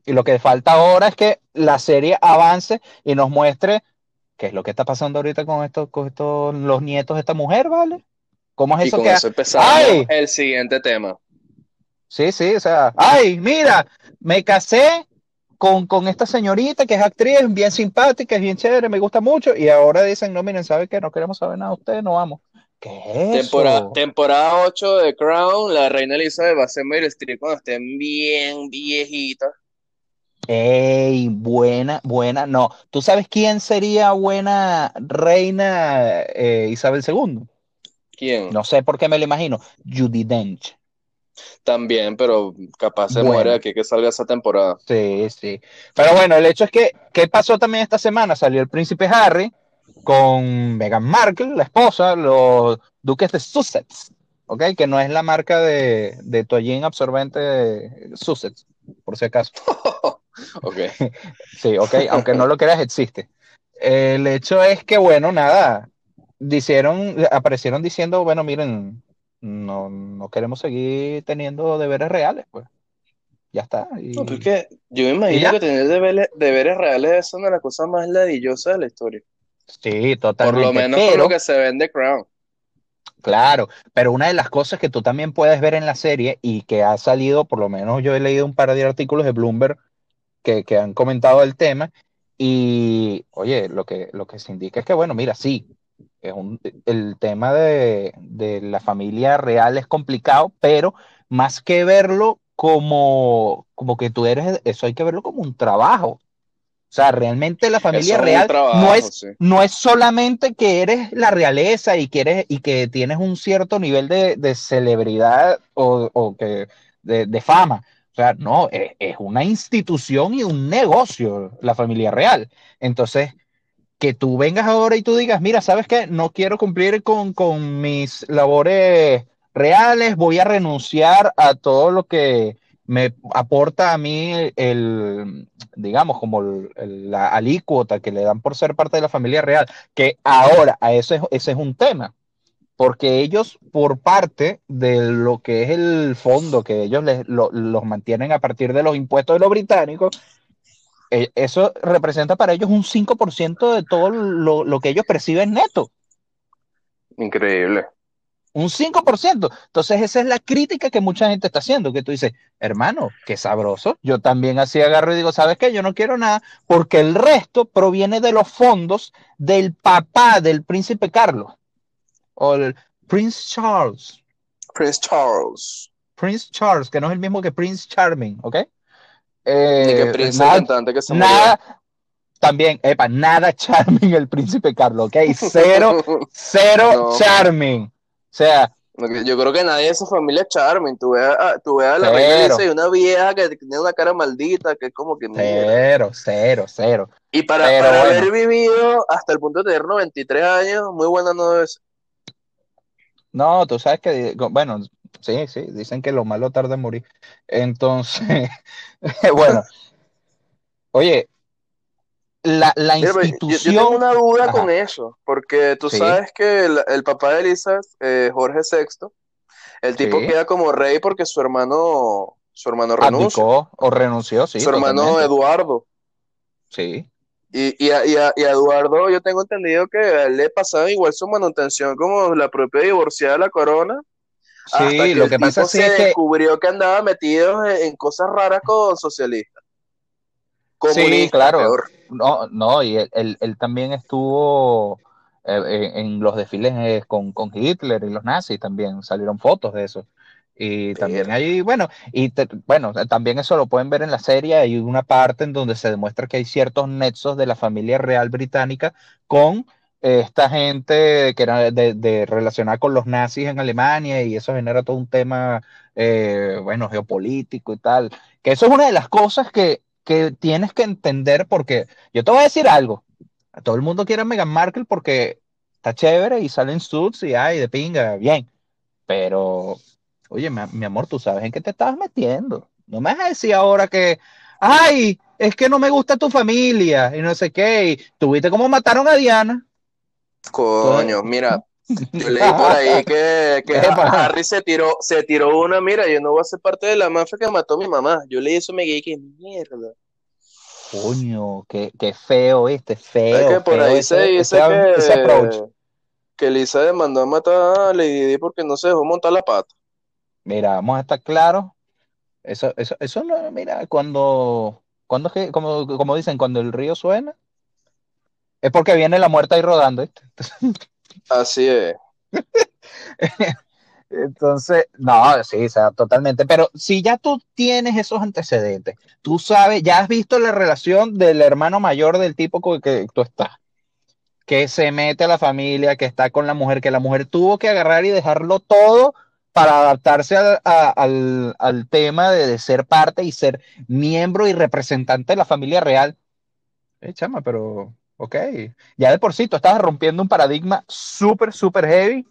Y lo que falta ahora es que la serie avance y nos muestre qué es lo que está pasando ahorita con estos, con estos, los nietos de esta mujer, ¿vale? ¿Cómo es eso que eso ¡Ay! el siguiente tema. Sí, sí, o sea, ay, mira, me casé con, con, esta señorita que es actriz, bien simpática, es bien chévere, me gusta mucho, y ahora dicen, no, miren, ¿sabe qué? No queremos saber nada de ustedes, no vamos. ¿Qué es temporada, temporada 8 de Crown, la reina Elizabeth va a ser Meryl Streep cuando estén bien viejitas. Ey, buena, buena. No, ¿tú sabes quién sería buena reina eh, Isabel II? ¿Quién? No sé por qué me lo imagino. Judy Dench. También, pero capaz se muere aquí que salga esa temporada. Sí, sí. Pero bueno, el hecho es que, ¿qué pasó también esta semana? Salió el príncipe Harry con Meghan Markle, la esposa, los duques de Sussex, ¿ok? Que no es la marca de, de toallín absorbente de Sussex, por si acaso. ok. sí, ok, aunque no lo creas, existe. El hecho es que, bueno, nada, dijeron, aparecieron diciendo, bueno, miren, no, no queremos seguir teniendo deberes reales, pues. Ya está. No, porque yo me imagino que tener deberes, deberes reales es una de las cosas más ladillosas de la historia. Sí, totalmente. Por lo menos por lo que se ve en The Crown. Claro, pero una de las cosas que tú también puedes ver en la serie y que ha salido, por lo menos yo he leído un par de artículos de Bloomberg que, han comentado el tema. Y oye, lo que, lo que se indica es que, bueno, mira, sí, es un, el tema de, la familia real es complicado, pero más que verlo como, como que tú eres, eso hay que verlo como un trabajo. O sea, realmente la familia real no, es, no es solamente que eres la realeza y que, y que tienes un cierto nivel de, celebridad o, que, de, fama, o sea, no, e, es, una institución y un negocio la familia real. Entonces, que tú vengas ahora y tú digas, mira, ¿sabes qué? No quiero cumplir con, mis labores reales, voy a renunciar a todo lo que me aporta a mí el, digamos, como la alícuota que le dan por ser parte de la familia real, que ahora, a eso ese es un tema porque ellos, por parte de lo que es el fondo que ellos les, los mantienen a partir de los impuestos de los británicos, eh, eso representa para ellos un 5% de todo lo, que ellos perciben neto. Increíble. Un 5%. Entonces esa es la crítica que mucha gente está haciendo, que tú dices, hermano, qué sabroso. Yo también así agarro y digo, ¿sabes qué? Yo no quiero nada porque el resto proviene de los fondos del papá del príncipe Carlos o el Prince Charles. Prince Charles. Prince Charles, que no es el mismo que Prince Charming, ¿ok? Eh, Ni que Prince nada, cantante que se nada, También, epa, nada Charming el príncipe Carlos, ¿ok? Cero, cero Charming. O sea, yo creo que nadie de su familia es charming. Tú ves a, tú a la reina y una vieja que tiene una cara maldita, que es como que. Cero, cero, cero. Y para, para haber vivido hasta el punto de tener 93 años, muy buena no es. No, tú sabes que, bueno, sí, sí, dicen que lo malo tarda en morir. Entonces, bueno, oye, la, la institución... Yo, tengo una duda con eso, porque tú sabes que el, papá de Elizabeth, eh, Jorge VI, el tipo queda como rey porque su hermano, su hermano renunció. o renunció, sí. Su hermano Eduardo. Sí. Y, y, a, y, a, Eduardo, yo tengo entendido que le pasaba igual su manutención como la propia divorciada de la corona. Sí, lo que pasa es que descubrió que andaba metido en, cosas raras con socialistas. sí, claro. No, no, y él, él, también estuvo eh, en los desfiles eh, con, con Hitler y los nazis también, salieron fotos de eso. Y también hay, bueno, y bueno, también eso lo pueden ver en la serie, hay una parte en donde se demuestra que hay ciertos nexos de la familia real británica con esta gente que era de, de relacionada con los nazis en Alemania y eso genera todo un tema, eh, bueno, geopolítico y tal, que eso es una de las cosas que, que tienes que entender porque yo te voy a decir algo, todo el mundo quiere a Meghan Markle porque está chévere y salen suits y ay, de pinga, bien Pero, oye, mi, amor, tú sabes en qué te estabas metiendo. No me vas a decir ahora que, ay, es que no me gusta tu familia y no sé qué. Y tuviste cómo mataron a Diana. Coño, mira, yo leí por ahí que, que Harry se tiró, se tiró una, mira, yo no voy a ser parte de la mafia que mató a mi mamá. Yo leí eso y me dije, que mierda. Coño, qué, qué feo este, feo. Es que por ahí se dice que, que Lisa demandó a matar a Lady Di porque no se dejó montar la pata. Mira, vamos a estar claros. Eso, eso, eso no, mira, cuando, cuando que, como, como dicen, cuando el río suena, es porque viene la muerte ahí rodando. ¿viste? Así es. Entonces, no, sí, o sea, totalmente. Pero si ya tú tienes esos antecedentes, tú sabes, ya has visto la relación del hermano mayor del tipo con el que tú estás, que se mete a la familia, que está con la mujer, que la mujer tuvo que agarrar y dejarlo todo para adaptarse al, al, tema de, ser parte y ser miembro y representante de la familia real. Eh, chama, pero Ok, ya de por sí tú estabas rompiendo un paradigma súper, súper heavy,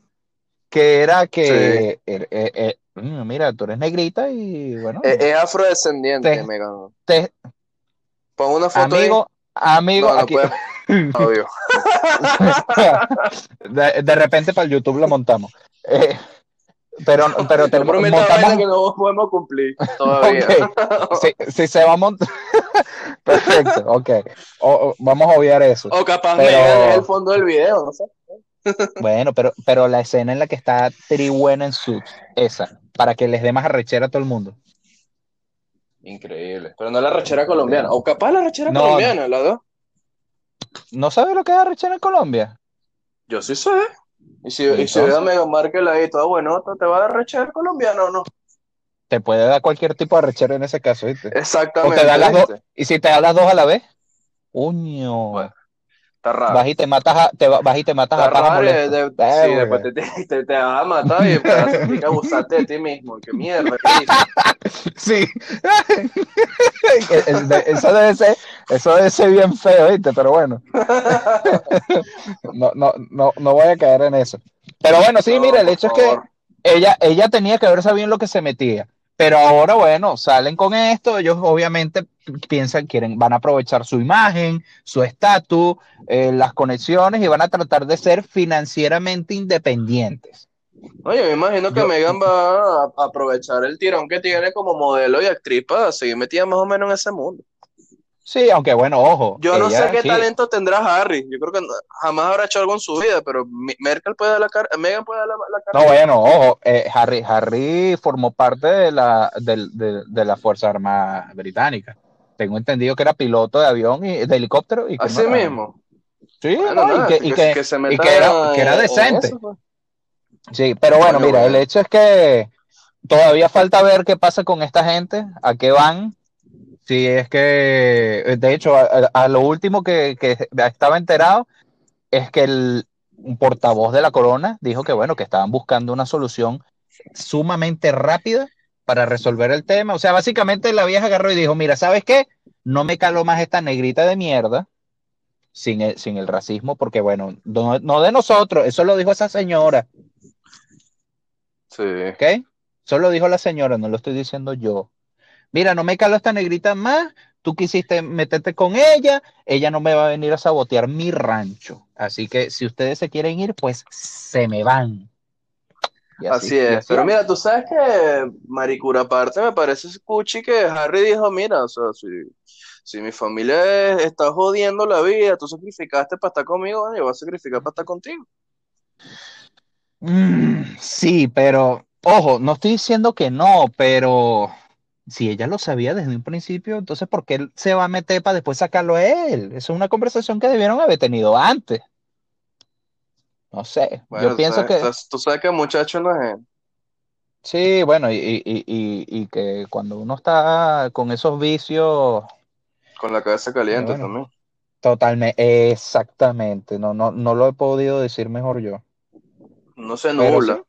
que era que, er, eh, eh, mira, tú eres negrita y bueno. Es, afrodescendiente, Megan. Te, Pon una foto Amigo, amigo, aquí. Obvio. de, repente para el YouTube lo montamos. Eh, pero, pero te montamos... que no podemos cumplir todavía. Si, se va a montar. Perfecto, ok. vamos a obviar eso. O capaz pero... me el fondo del video, no sé. bueno, pero, pero la escena en la que está Tribuena en su esa, para que les dé más arrechera a todo el mundo. Increíble. Pero no la arrechera colombiana. O capaz la arrechera colombiana, la dos. ¿No sabes lo que es arrechera en Colombia? Yo sí sé. Y si, y si ve a Mega Markel ahí todo bueno, ¿te va a dar rechera colombiano o no? Te puede dar cualquier tipo de rechera en ese caso, ¿viste? Exactamente. y si te da las dos a la vez, uño. Bueno, está raro. Vas y te matas a, te, vas y te matas está a raro, de, de, Sí, después te, te, te, vas a matar y después que abusarte de ti mismo. ¡Qué mierda! sí. eso, debe ser, eso debe ser bien feo, ¿viste? Pero bueno. no, no, no, no voy a caer en eso. Pero bueno, sí, mira, el hecho es que ella, ella tenía que ver sabido en lo que se metía. Pero ahora, bueno, salen con esto, ellos obviamente piensan, quieren, van a aprovechar su imagen, su estatus, eh, las conexiones y van a tratar de ser financieramente independientes. Oye, me imagino que Megan va a aprovechar el tirón que tiene como modelo y actriz para seguir metida más o menos en ese mundo. Sí, aunque bueno, ojo. Yo no sé qué talento tendrá Harry. Yo creo que jamás habrá hecho algo en su vida, pero Merkel puede dar la cara, Megan puede dar la, cara. No, bueno, ojo, eh, Harry, Harry formó parte de la, de, la Fuerza Armada Británica. Tengo entendido que era piloto de avión y de helicóptero. Y Así mismo. Sí, y, que, y, que, era, decente. Pues. Sí, pero bueno, mira, el hecho es que todavía falta ver qué pasa con esta gente, a qué van Sí, es que, de hecho, a, lo último que, estaba enterado es que el portavoz de la corona dijo que, bueno, que estaban buscando una solución sumamente rápida para resolver el tema. O sea, básicamente la vieja agarró y dijo, mira, ¿sabes qué? No me caló más esta negrita de mierda sin el, sin el racismo, porque, bueno, no, no de nosotros, eso lo dijo esa señora. Sí. ¿Ok? Solo dijo la señora, no lo estoy diciendo yo mira, no me calo esta negrita más, tú quisiste meterte con ella, ella no me va a venir a sabotear mi rancho. Así que si ustedes se quieren ir, pues se me van. Así, es, pero mira, tú sabes que Maricura aparte me parece cuchi que Harry dijo, mira, o sea, si, mi familia está jodiendo la vida, tú sacrificaste para estar conmigo, yo voy a sacrificar para estar contigo. Mm, sí, pero, ojo, no estoy diciendo que no, pero si ella lo sabía desde un principio, entonces ¿por qué él se va a meter para después sacarlo a él? Eso es una conversación que debieron haber tenido antes. No sé, yo pienso que... Tú sabes que el muchacho no es. Sí, bueno, y, que cuando uno está con esos vicios... Con la cabeza caliente también. Totalmente, exactamente, no, no, no lo he podido decir mejor yo. No se nubla.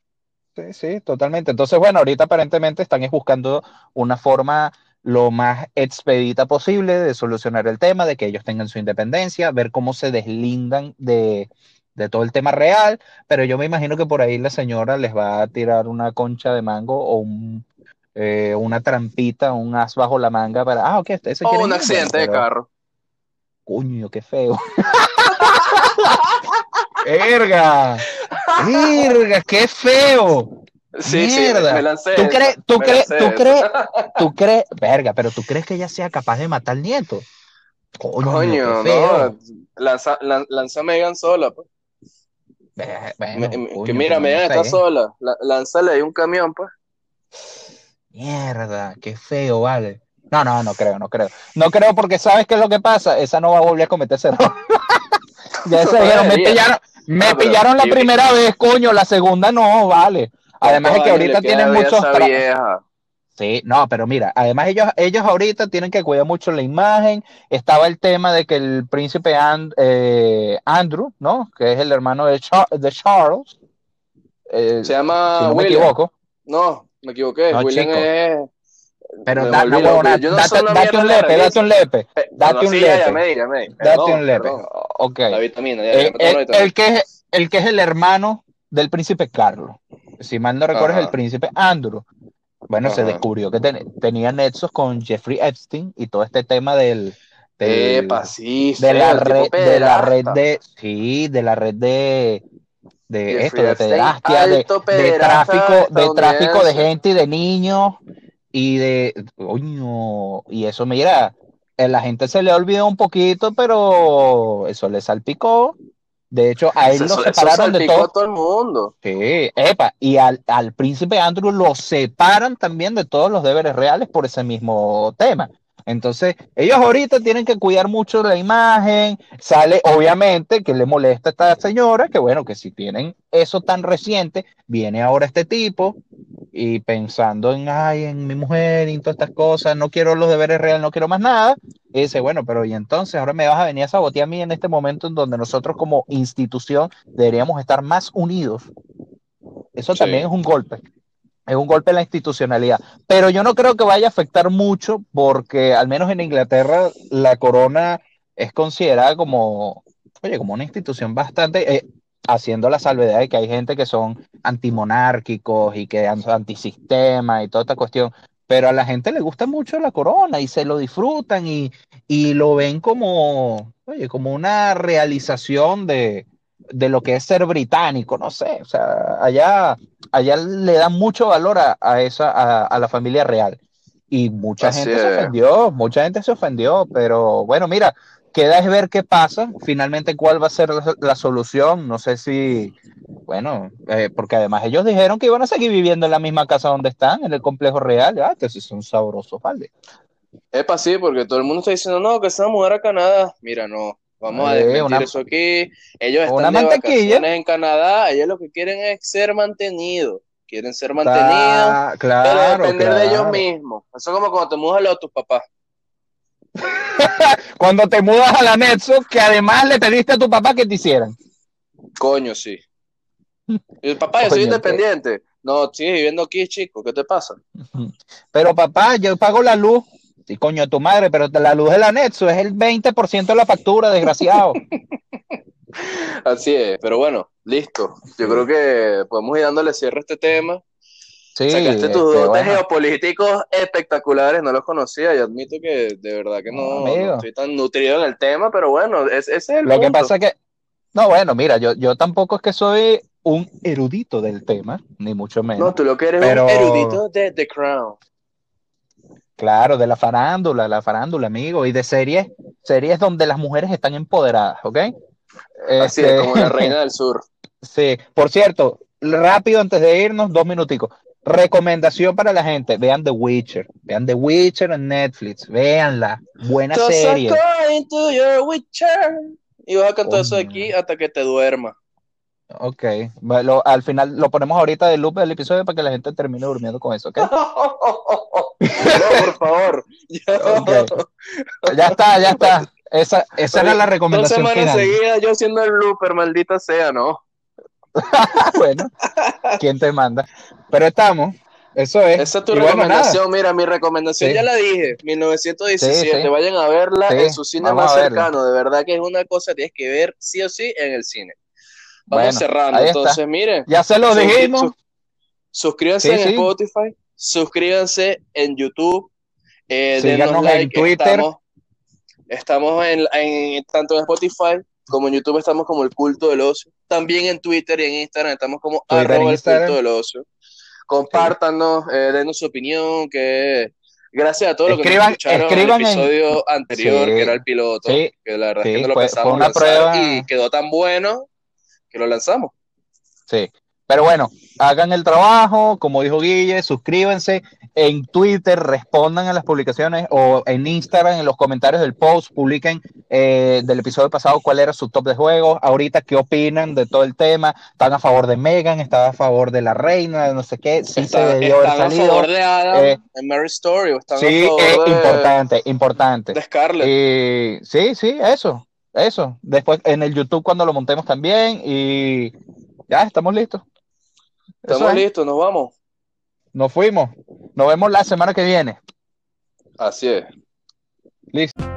Sí, sí, totalmente. Entonces, bueno, ahorita aparentemente están buscando una forma lo más expedita posible de solucionar el tema, de que ellos tengan su independencia, ver cómo se deslindan de, de todo el tema real, pero yo me imagino que por ahí la señora les va a tirar una concha de mango o un, eh, una trampita, un as bajo la manga para, ah, ok, ese O un accidente de carro. Coño, qué feo. ¡Erga! ¡Erga, qué feo! Sí, Mierda. sí, me lancé. ¿Tú crees, tú crees, tú crees, tú crees, verga, pero tú crees que ella sea capaz de matar al nieto? Coño, no, lanza, lanza a Megan sola, pues. que mira, Megan está sola, lánzale ahí un camión, pues. Mierda, qué feo, vale. No, no, no creo, no creo. No creo porque sabes qué es lo que pasa. Esa no va a volver a cometer ese error. ya se dijeron, me pillaron, me pillaron la primera vez, coño, la segunda no, vale. Además es que ahorita tienen muchos Sí, no, pero mira, además ellos, ellos ahorita tienen que cuidar mucho la imagen. Estaba el tema de que el príncipe eh, Andrew, ¿no? Que es el hermano de, de Charles. Eh, Se llama si no me equivoco. No, me equivoqué. William es. Pero da, no, date, un lepe, date un lepe, date un lepe. Date un lepe. Ok. La vitamina. el, el, que es, el que es el hermano del príncipe Carlos. Si mal no recuerdo, es el príncipe Andrew. Bueno, se descubrió que tenía nexos con Jeffrey Epstein y todo este tema del, sí, de la red de la red de sí, de la red de de esto de pederastia, de, tráfico, de tráfico de gente y de niños y de coño, y eso mira, a la gente se le olvidó un poquito, pero eso le salpicó de hecho, a él lo separaron de todo. todo el mundo. Sí, epa, y al, al, príncipe Andrew lo separan también de todos los deberes reales por ese mismo tema. Entonces, ellos ahorita tienen que cuidar mucho la imagen. Sale, obviamente, que le molesta a esta señora, que bueno, que si tienen eso tan reciente, viene ahora este tipo y pensando en, ay, en mi mujer y todas estas cosas, no quiero los deberes reales, no quiero más nada. Y dice, bueno, pero y entonces ahora me vas a venir a sabotear a mí en este momento en donde nosotros como institución deberíamos estar más unidos. Eso también es un golpe es un golpe en la institucionalidad. Pero yo no creo que vaya a afectar mucho porque al menos en Inglaterra la corona es considerada como, oye, como una institución bastante, eh, haciendo la salvedad de que hay gente que son antimonárquicos y que antisistema y toda esta cuestión. Pero a la gente le gusta mucho la corona y se lo disfrutan y, y lo ven como, oye, como una realización de, de lo que es ser británico, no sé, o sea, allá, allá le dan mucho valor a, esa, a, la familia real. Y mucha gente se ofendió, mucha gente se ofendió, pero bueno, mira, queda es ver qué pasa, finalmente cuál va a ser la, solución, no sé si, bueno, eh, porque además ellos dijeron que iban a seguir viviendo en la misma casa donde están, en el complejo real, ah, que si son sabrosos, ¿vale? Epa, sí, porque todo el mundo está diciendo, no, que se va a mudar a Canadá, mira, no, Vamos a desmentir eso aquí. Ellos están de en Canadá, ellos lo que quieren es ser mantenidos. Quieren ser mantenidos, claro, pero depender de ellos mismos. Eso es como cuando te mudas a los tus papás. cuando te mudas a la Netso, que además le pediste a tu papá que te hicieran. Coño, sí. El papá, yo soy independiente. No, sigue viviendo aquí, chico, ¿qué te pasa? Pero papá, yo pago la luz. Sí, coño, tu madre, pero la luz del anexo es el 20% de la factura, desgraciado. Así es, pero bueno, listo. Yo creo que podemos ir dándole cierre a este tema. Sí, Sacaste tus este, dotes geopolíticos espectaculares, no los conocía y admito que de verdad que no, estoy tan nutrido en el tema, pero bueno, ese es el Lo que pasa es que, no, bueno, mira, yo, yo tampoco es que soy un erudito del tema, ni mucho menos. No, tú lo que eres un erudito de The Crown. Claro, de la farándula, la farándula, amigo, y de series, series donde las mujeres están empoderadas, ¿ok? Así es, como la reina del sur. Sí, por cierto, rápido antes de irnos, dos minuticos. Recomendación para la gente, vean The Witcher, vean The Witcher en Netflix, véanla, buena serie. Y vas a cantar eso aquí hasta que te duerma. Ok, al final lo ponemos ahorita de loop del episodio para que la gente termine durmiendo con eso, ¿ok? por favor. Ya está, ya está. Esa, esa era la recomendación. Dos semanas seguidas yo siendo el looper, maldita sea, ¿no? bueno, ¿quién te manda? Pero estamos. Eso es. Esa es tu recomendación. Mira, mi recomendación ya la dije. 1917. Vayan a verla en su cine más cercano. De verdad que es una cosa que tienes que ver sí o sí en el cine. vamos cerrando. Entonces, miren. Ya se lo dijimos. suscríbanse en Spotify, suscríbanse en YouTube, eh, denos like en Twitter. Estamos, en, tanto en Spotify como en YouTube estamos como el culto del ocio. También en Twitter y en Instagram estamos como arroba el culto del ocio. Compártanos, eh, denos su opinión, que gracias a todos los que nos escucharon en el episodio anterior, que era el piloto, que la verdad es que no lo pensamos y quedó tan bueno que lo lanzamos. Sí, pero bueno, hagan el trabajo, como dijo Guille, suscríbanse en Twitter, respondan a las publicaciones o en Instagram, en los comentarios del post, publiquen eh, del episodio pasado cuál era su top de juegos, ahorita qué opinan de todo el tema, están a favor de Megan, están a favor de la reina, no sé qué, sí se debió haber salido. a favor de Adam eh, en Mary Story, o están sí, a favor es importante, importante. De Scarlett. sí, sí, eso, eso. Después en el YouTube cuando lo montemos también y ya estamos listos. Estamos listos, nos vamos. Nos fuimos. Nos vemos la semana que viene. Así es. Listo.